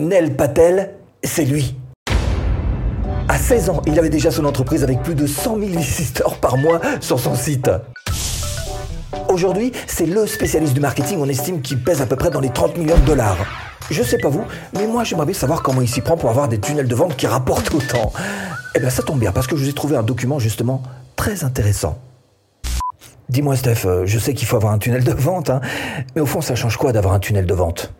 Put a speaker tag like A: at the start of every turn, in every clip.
A: Nel Patel, c'est lui. À 16 ans, il avait déjà son entreprise avec plus de 100 000 visiteurs par mois sur son site. Aujourd'hui, c'est le spécialiste du marketing, on estime qu'il pèse à peu près dans les 30 millions de dollars. Je sais pas vous, mais moi j'aimerais bien savoir comment il s'y prend pour avoir des tunnels de vente qui rapportent autant. Eh bien ça tombe bien parce que je vous ai trouvé un document justement très intéressant. Dis-moi Steph, euh, je sais qu'il faut avoir un tunnel de vente, hein, mais au fond ça change quoi d'avoir un tunnel de vente?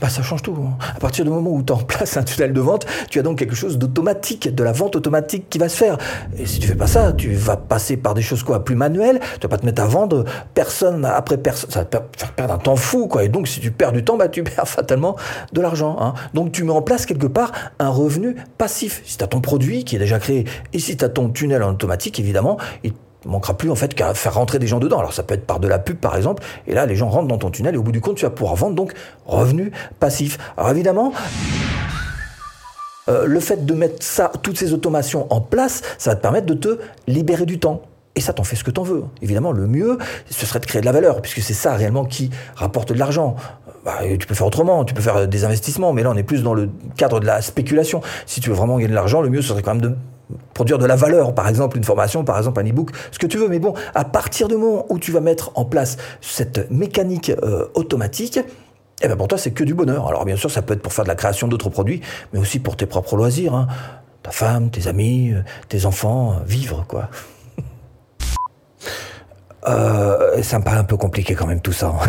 A: Bah, ça change tout. hein. À partir du moment où tu en places un tunnel de vente, tu as donc quelque chose d'automatique, de la vente automatique qui va se faire. Et si tu fais pas ça, tu vas passer par des choses quoi, plus manuelles. Tu vas pas te mettre à vendre personne après personne. Ça va te faire perdre un temps fou, quoi. Et donc, si tu perds du temps, bah, tu perds fatalement de l'argent. Hein. Donc, tu mets en place quelque part un revenu passif. Si tu as ton produit qui est déjà créé et si tu as ton tunnel en automatique, évidemment, manquera plus en fait qu'à faire rentrer des gens dedans. Alors ça peut être par de la pub par exemple, et là les gens rentrent dans ton tunnel et au bout du compte tu vas pouvoir vendre donc revenu passif. Alors évidemment, euh, le fait de mettre ça, toutes ces automations en place, ça va te permettre de te libérer du temps. Et ça, t'en fais ce que t'en veux. Évidemment, le mieux, ce serait de créer de la valeur, puisque c'est ça réellement qui rapporte de l'argent. Bah, tu peux faire autrement, tu peux faire des investissements, mais là, on est plus dans le cadre de la spéculation. Si tu veux vraiment gagner de l'argent, le mieux, ce serait quand même de produire de la valeur, par exemple une formation, par exemple un e-book, ce que tu veux. Mais bon, à partir du moment où tu vas mettre en place cette mécanique euh, automatique, eh ben pour toi, c'est que du bonheur. Alors bien sûr, ça peut être pour faire de la création d'autres produits, mais aussi pour tes propres loisirs. hein. Ta femme, tes amis, euh, tes enfants, euh, vivre, quoi. Ça me paraît un peu compliqué quand même tout ça. hein.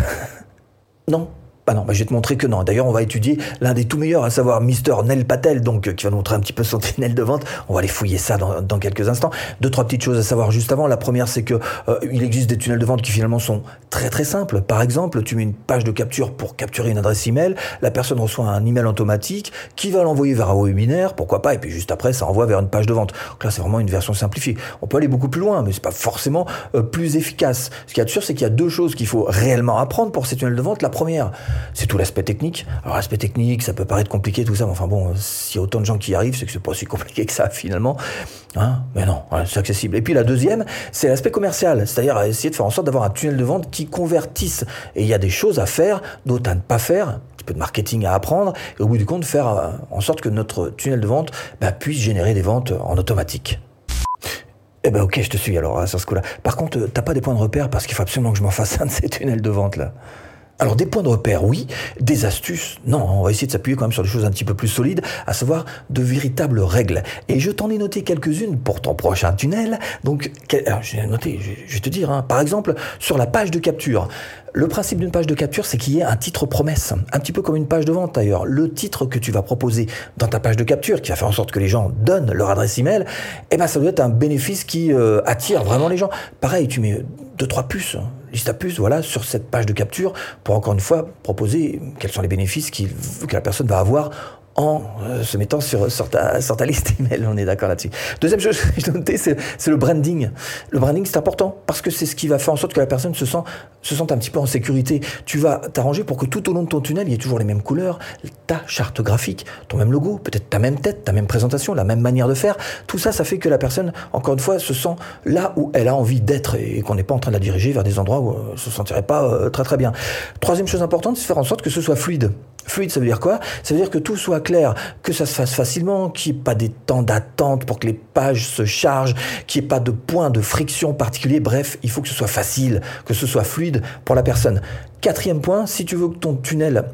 A: non bah non, bah je vais te montrer que non. D'ailleurs, on va étudier l'un des tout meilleurs, à savoir Mister Nel Patel, donc euh, qui va nous montrer un petit peu son tunnel de vente. On va aller fouiller ça dans, quelques instants. Deux trois petites choses à savoir juste avant. La première, c'est que euh, il existe des tunnels de vente qui finalement sont très très simples. Par exemple, tu mets une page de capture pour capturer une adresse email. La personne reçoit un email automatique qui va l'envoyer vers un webinaire, pourquoi pas. Et puis juste après, ça envoie vers une page de vente. Donc là, c'est vraiment une version simplifiée. On peut aller beaucoup plus loin, mais c'est pas forcément euh, plus efficace. Ce qu'il y a de sûr, c'est qu'il y a deux choses qu'il faut réellement apprendre pour ces tunnels de vente. La première, c'est tout l'aspect technique. Alors l'aspect technique, ça peut paraître compliqué tout ça, mais enfin bon, s'il y a autant de gens qui y arrivent, c'est que c'est pas si compliqué que ça finalement. Hein? Mais non, voilà, c'est accessible. Et puis la deuxième, c'est l'aspect commercial, c'est-à-dire essayer de faire en sorte d'avoir un tunnel de vente qui convertisse. Et il y a des choses à faire, d'autres à ne pas faire, un petit peu de marketing à apprendre, et au bout du compte, faire euh, en sorte que notre tunnel de vente bah, puisse générer des ventes en automatique. Eh ben ok, je te suis alors hein, sur ce coup-là. Par contre, euh, t'as pas des points de repère parce qu'il faut absolument que je m'en fasse un de ces tunnels de vente là. Alors des points de repère, oui. Des astuces, non. On va essayer de s'appuyer quand même sur des choses un petit peu plus solides, à savoir de véritables règles. Et je t'en ai noté quelques-unes pour ton prochain tunnel. Donc, alors, j'ai noté, je vais te dire, hein, par exemple, sur la page de capture. Le principe d'une page de capture, c'est qu'il y ait un titre promesse, un petit peu comme une page de vente d'ailleurs. Le titre que tu vas proposer dans ta page de capture, qui va faire en sorte que les gens donnent leur adresse email, eh ben ça doit être un bénéfice qui euh, attire vraiment les gens. Pareil, tu mets deux trois puces, voilà, sur cette page de capture pour encore une fois proposer quels sont les bénéfices que la personne va avoir en euh, se mettant sur, sur, ta, liste email. On est d'accord là-dessus. Deuxième chose que j'ai noté, c'est le branding. Le branding, c'est important parce que c'est ce qui va faire en sorte que la personne se, sent, se sente un petit peu en sécurité. Tu vas t'arranger pour que tout au long de ton tunnel, il y ait toujours les mêmes couleurs, ta charte graphique, ton même logo, peut-être ta même tête, ta même présentation, la même manière de faire. Tout ça, ça fait que la personne, encore une fois, se sent là où elle a envie d'être et qu'on n'est pas en train de la diriger vers des endroits où euh, elle se sentirait pas euh, très très bien. Troisième chose importante, c'est faire en sorte que ce soit fluide. Fluide, ça veut dire quoi? Ça veut dire que tout soit clair, que ça se fasse facilement, qu'il n'y ait pas des temps d'attente pour que les pages se chargent, qu'il n'y ait pas de points de friction particuliers. Bref, il faut que ce soit facile, que ce soit fluide pour la personne. Quatrième point, si tu veux que ton tunnel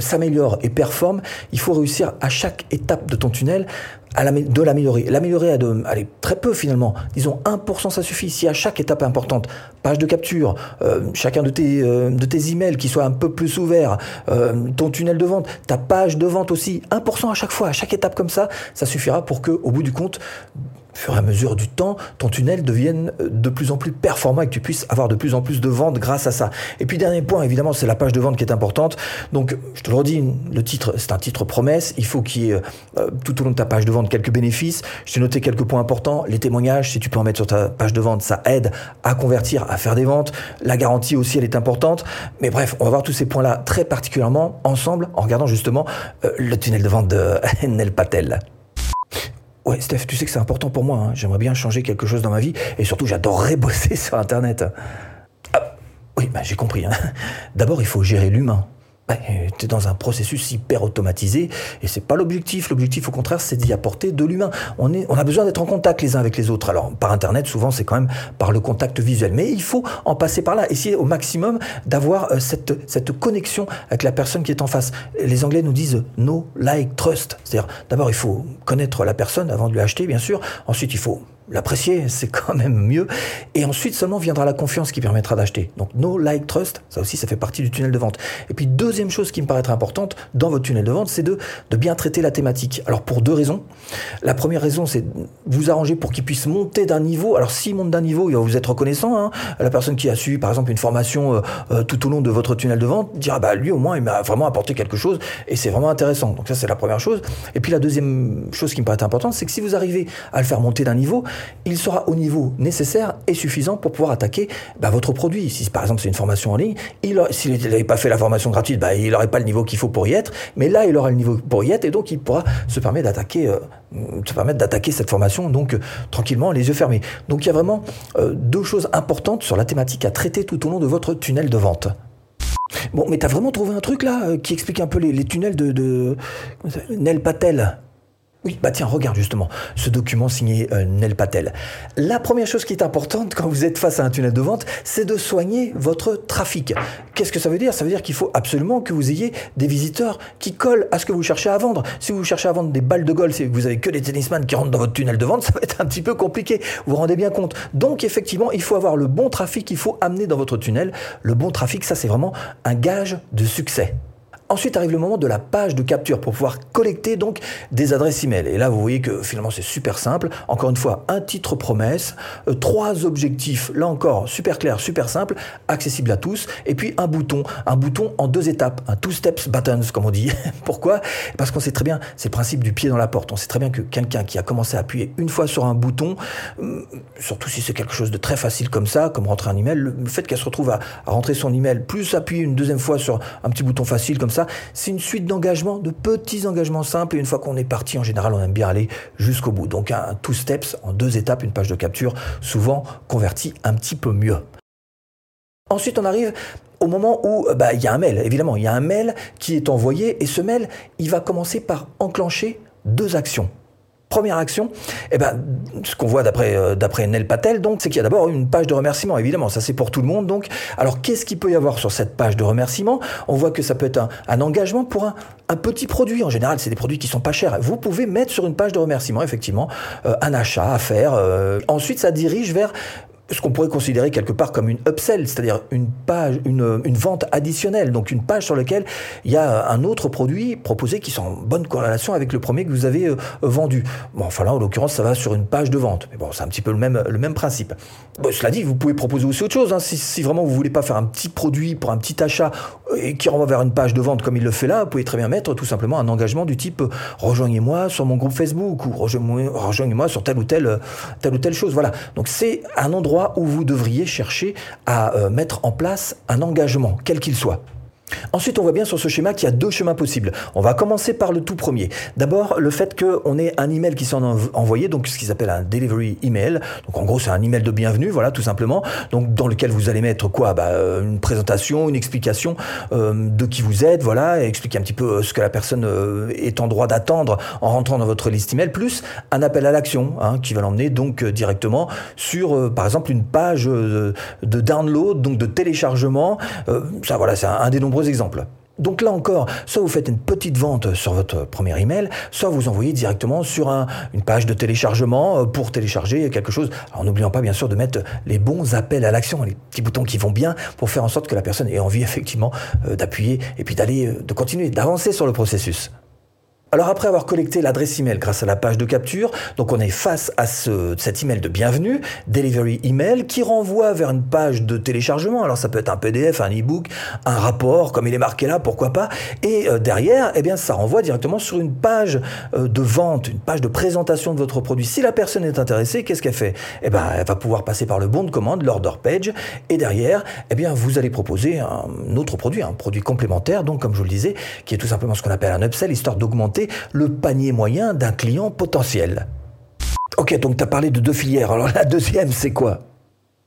A: s'améliore et performe, il faut réussir à chaque étape de ton tunnel à de l'améliorer. L'améliorer à de, très peu finalement. Disons 1% ça suffit. Si à chaque étape importante, page de capture, euh, chacun de tes, euh, de emails qui soit un peu plus ouvert, euh, ton tunnel de vente, ta page de vente aussi, 1% à chaque fois, à chaque étape comme ça, ça suffira pour que, au bout du compte, au fur et à mesure du temps, ton tunnel devienne euh, de plus en plus performant et que tu puisses avoir de plus en plus de ventes grâce à ça. Et puis dernier point, évidemment, c'est la page de vente qui est importante. Donc, je te le redis, le titre, c'est un titre promesse. Il faut qu'il y ait euh, tout au long de ta page de vente quelques bénéfices. Je t'ai noté quelques points importants. Les témoignages, si tu peux en mettre sur ta page de vente, ça aide à convertir, à faire des ventes. La garantie aussi, elle est importante. Mais bref, on va voir tous ces points-là très particulièrement ensemble en regardant justement euh, le tunnel de vente de Nel Patel. Ouais, Steph, tu sais que c'est important pour moi. hein. J'aimerais bien changer quelque chose dans ma vie et surtout, j'adorerais bosser sur Internet. Ah, oui, bah, j'ai compris. hein. D'abord, il faut gérer l'humain. Bah, tu es dans un processus hyper automatisé et c'est pas l'objectif. L'objectif, au contraire, c'est d'y apporter de l'humain. On, est, on a besoin d'être en contact les uns avec les autres. Alors, par Internet, souvent, c'est quand même par le contact visuel. Mais il faut en passer par là. Essayer au maximum d'avoir euh, cette, cette connexion avec la personne qui est en face. Les Anglais nous disent no, like, trust. C'est-à-dire, d'abord, il faut connaître la personne avant de lui acheter, bien sûr. Ensuite, il faut l'apprécier, c'est quand même mieux. Et ensuite seulement viendra la confiance qui permettra d'acheter. Donc no like trust, ça aussi ça fait partie du tunnel de vente. Et puis deuxième chose qui me paraît importante dans votre tunnel de vente, c'est de, de bien traiter la thématique. Alors pour deux raisons. La première raison, c'est vous arranger pour qu'il puisse monter d'un niveau. Alors s'il monte d'un niveau, il va vous être reconnaissant. Hein. La personne qui a suivi par exemple une formation euh, euh, tout au long de votre tunnel de vente dira bah lui au moins il m'a vraiment apporté quelque chose et c'est vraiment intéressant. Donc ça c'est la première chose. Et puis la deuxième chose qui me paraît importante, c'est que si vous arrivez à le faire monter d'un niveau, il sera au niveau nécessaire et suffisant pour pouvoir attaquer bah, votre produit. Si par exemple c'est une formation en ligne, s'il n'avait pas fait la formation gratuite, bah, il n'aurait pas le niveau qu'il faut pour y être, mais là il aura le niveau pour y être et donc il pourra se permettre d'attaquer, euh, cette formation donc euh, tranquillement les yeux fermés. Donc il y a vraiment euh, deux choses importantes sur la thématique à traiter tout au long de votre tunnel de vente. Bon, mais t'as vraiment trouvé un truc là qui explique un peu les, tunnels de, de Nel Patel oui, bah tiens, regarde justement ce document signé euh, Nel Patel. La première chose qui est importante quand vous êtes face à un tunnel de vente, c'est de soigner votre trafic. Qu'est-ce que ça veut dire? Ça veut dire qu'il faut absolument que vous ayez des visiteurs qui collent à ce que vous cherchez à vendre. Si vous cherchez à vendre des balles de golf et vous avez que des tennisman qui rentrent dans votre tunnel de vente, ça va être un petit peu compliqué. Vous vous rendez bien compte. Donc effectivement, il faut avoir le bon trafic, il faut amener dans votre tunnel le bon trafic. Ça, c'est vraiment un gage de succès. Ensuite arrive le moment de la page de capture pour pouvoir collecter donc des adresses email. Et là, vous voyez que finalement c'est super simple. Encore une fois, un titre promesse, euh, trois objectifs, là encore super clair, super simple, accessible à tous, et puis un bouton, un bouton en deux étapes, un two steps buttons comme on dit. Pourquoi? Parce qu'on sait très bien, c'est le principe du pied dans la porte. On sait très bien que quelqu'un qui a commencé à appuyer une fois sur un bouton, hum, surtout si c'est quelque chose de très facile comme ça, comme rentrer un email, le fait qu'elle se retrouve à, rentrer son email, plus appuyer une deuxième fois sur un petit bouton facile comme c'est une suite d'engagements, de petits engagements simples. Et une fois qu'on est parti, en général, on aime bien aller jusqu'au bout. Donc un two steps en deux étapes, une page de capture, souvent convertie un petit peu mieux. Ensuite, on arrive au moment où bah, il y a un mail. Évidemment, il y a un mail qui est envoyé et ce mail, il va commencer par enclencher deux actions. Première action, eh ben, ce qu'on voit d'après euh, Nel Patel, c'est qu'il y a d'abord une page de remerciement. Évidemment, ça c'est pour tout le monde. Alors qu'est-ce qu'il peut y avoir sur cette page de remerciement? On voit que ça peut être un, engagement pour un, petit produit. En général, c'est des produits qui sont pas chers. Vous pouvez mettre sur une page de remerciement effectivement euh, un achat à faire. Euh. ensuite, ça dirige vers ce qu'on pourrait considérer quelque part comme une upsell, c'est-à-dire une page, une, vente additionnelle, donc une page sur laquelle il y a un autre produit proposé qui sont en bonne corrélation avec le premier que vous avez euh, vendu. Bon, enfin là, en l'occurrence, ça va sur une page de vente, mais bon, c'est un petit peu le même, le même principe. Cela dit, vous pouvez proposer aussi autre chose. Hein. Si, vraiment vous voulez pas faire un petit produit pour un petit achat euh, et qui renvoie vers une page de vente comme il le fait là, vous pouvez très bien mettre tout simplement un engagement du type euh, rejoignez-moi sur mon groupe Facebook ou rejoignez-moi sur telle ou telle telle ou telle chose. Voilà. Donc c'est un endroit où vous devriez chercher à euh, mettre en place un engagement, quel qu'il soit. Ensuite, on voit bien sur ce schéma qu'il y a deux chemins possibles. On va commencer par le tout premier. D'abord, le fait qu'on ait un email qui s'en envoyé, donc ce qu'ils appellent un delivery email. Donc en gros, c'est un email de bienvenue, voilà, tout simplement. Donc dans lequel vous allez mettre quoi? Bah, euh, Une présentation, une explication euh, de qui vous êtes, voilà, et expliquer un petit peu euh, ce que la personne est en droit d'attendre en rentrant dans votre liste email, plus un appel à l'action hein, qui va l'emmener donc directement sur, par exemple, une page de, download, donc de téléchargement. ça, voilà, c'est un des nombreux exemples. Donc là encore, soit vous faites une petite vente sur votre premier email, soit vous envoyez directement sur une page de téléchargement euh, pour télécharger quelque chose. en n'oubliant pas bien sûr de mettre les bons appels à l'action, les petits boutons qui vont bien pour faire en sorte que la personne ait envie effectivement euh, d'appuyer et puis d'aller, euh, de continuer, d'avancer sur le processus. Alors après avoir collecté l'adresse email grâce à la page de capture, donc on est face à ce, cet email de bienvenue, delivery email, qui renvoie vers une page de téléchargement. Alors ça peut être un PDF, un e-book, un rapport, comme il est marqué là, pourquoi pas. Et euh, derrière, eh bien, ça renvoie directement sur une page euh, de vente, une page de présentation de votre produit. Si la personne est intéressée, qu'est-ce qu'elle fait? Eh ben, elle va pouvoir passer par le bon de commande, l'order page, et derrière, eh bien, vous allez proposer un autre produit, un produit complémentaire, donc comme je vous le disais, qui est tout simplement ce qu'on appelle un upsell, histoire d'augmenter le panier moyen d'un client potentiel. Ok, donc tu as parlé de deux filières. Alors la deuxième, c'est quoi?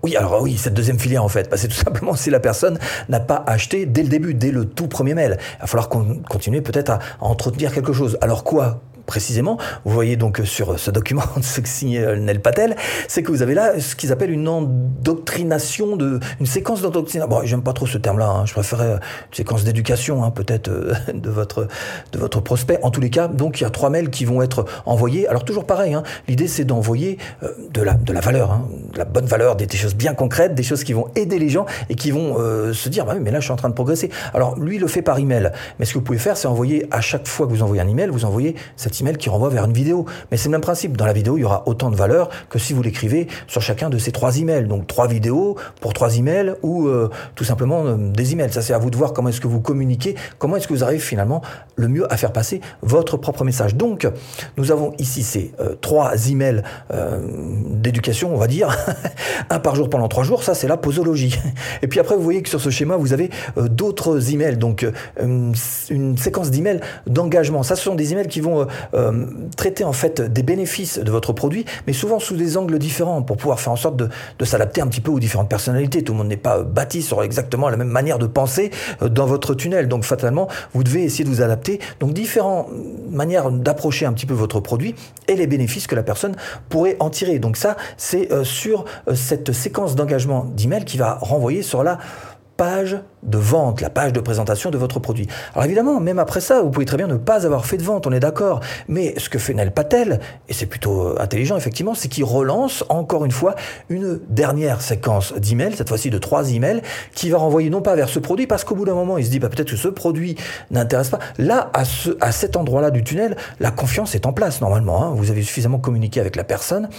A: Oui, alors oui, cette deuxième filière en fait, bah, c'est tout simplement si la personne n'a pas acheté dès le début, dès le tout premier mail. Il va falloir continuer peut-être à entretenir quelque chose. Alors quoi? Précisément, vous voyez donc sur ce document ce que signe Nel Patel, c'est que vous avez là ce qu'ils appellent une endoctrination, de, une séquence d'endoctrination. Bon, j'aime pas trop ce terme-là, hein. je préférais une séquence d'éducation, hein, peut-être euh, de votre de votre prospect. En tous les cas, donc il y a trois mails qui vont être envoyés. Alors toujours pareil, hein, l'idée c'est d'envoyer euh, de la de la valeur, de la bonne valeur, des, choses bien concrètes, des choses qui vont aider les gens et qui vont euh, se dire, bah mais là je suis en train de progresser. Alors lui il le fait par email, mais ce que vous pouvez faire, c'est envoyer à chaque fois que vous envoyez un email, vous envoyez cette email qui renvoie vers une vidéo. Mais c'est le même principe. Dans la vidéo, il y aura autant de valeur que si vous l'écrivez sur chacun de ces trois emails. Donc trois vidéos pour trois emails ou euh, tout simplement euh, des emails. Ça, c'est à vous de voir comment est-ce que vous communiquez, comment est-ce que vous arrivez finalement le mieux à faire passer votre propre message. Donc, nous avons ici ces euh, trois emails d'éducation, on va dire, un par jour pendant trois jours. Ça, c'est la posologie. Et puis après, vous voyez que sur ce schéma, vous avez d'autres emails. Donc, une séquence d'emails d'engagement. Ça, ce sont des emails qui vont traiter en fait des bénéfices de votre produit, mais souvent sous des angles différents pour pouvoir faire en sorte de, s'adapter un petit peu aux différentes personnalités. Tout le monde n'est pas bâti sur exactement la même manière de penser euh, dans votre tunnel. Donc fatalement, vous devez essayer de vous adapter. Donc différentes manières d'approcher un petit peu votre produit et les bénéfices que la personne pourrait en tirer. Donc ça, c'est euh, sur euh, cette séquence d'engagement d'email qui va renvoyer sur la page de vente, la page de présentation de votre produit. Alors évidemment, même après ça, vous pouvez très bien ne pas avoir fait de vente, on est d'accord. Mais ce que fait Nel Patel, et c'est plutôt euh, intelligent effectivement, c'est qu'il relance encore une fois une dernière séquence d'emails, cette fois-ci de trois emails, qui va renvoyer non pas vers ce produit, parce qu'au bout d'un moment, il se dit bah, peut-être que ce produit n'intéresse pas. Là, à, ce, à cet endroit-là du tunnel, la confiance est en place normalement. Hein. Vous avez suffisamment communiqué avec la personne,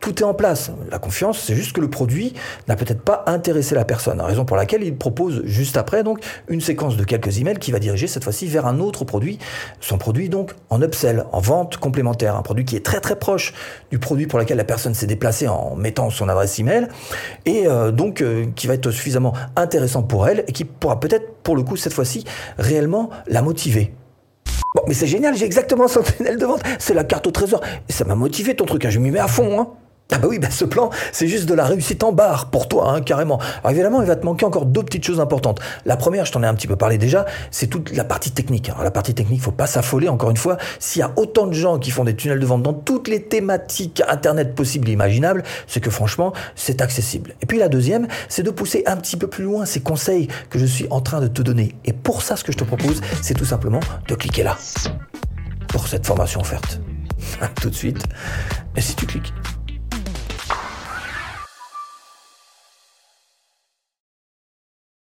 A: tout est en place. La confiance, c'est juste que le produit n'a peut-être pas intéressé la personne, raison pour laquelle il propose juste après donc une séquence de quelques emails qui va diriger cette fois-ci vers un autre produit, son produit donc en upsell, en vente complémentaire, un produit qui est très très proche du produit pour lequel la personne s'est déplacée en mettant son adresse email et euh, donc euh, qui va être suffisamment intéressant pour elle et qui pourra peut-être pour le coup cette fois-ci réellement la motiver. Bon, mais c'est génial, j'ai exactement son de vente. C'est la carte au trésor. Et ça m'a motivé ton truc, hein. je m'y mets à fond. Hein. Ah bah oui, bah ce plan, c'est juste de la réussite en barre pour toi, hein, carrément. Alors évidemment, il va te manquer encore deux petites choses importantes. La première, je t'en ai un petit peu parlé déjà, c'est toute la partie technique. Alors la partie technique, faut pas s'affoler, encore une fois. S'il y a autant de gens qui font des tunnels de vente dans toutes les thématiques Internet possibles et imaginables, c'est que franchement, c'est accessible. Et puis la deuxième, c'est de pousser un petit peu plus loin ces conseils que je suis en train de te donner. Et pour ça, ce que je te propose, c'est tout simplement de cliquer là. Pour cette formation offerte. tout de suite. Et si tu cliques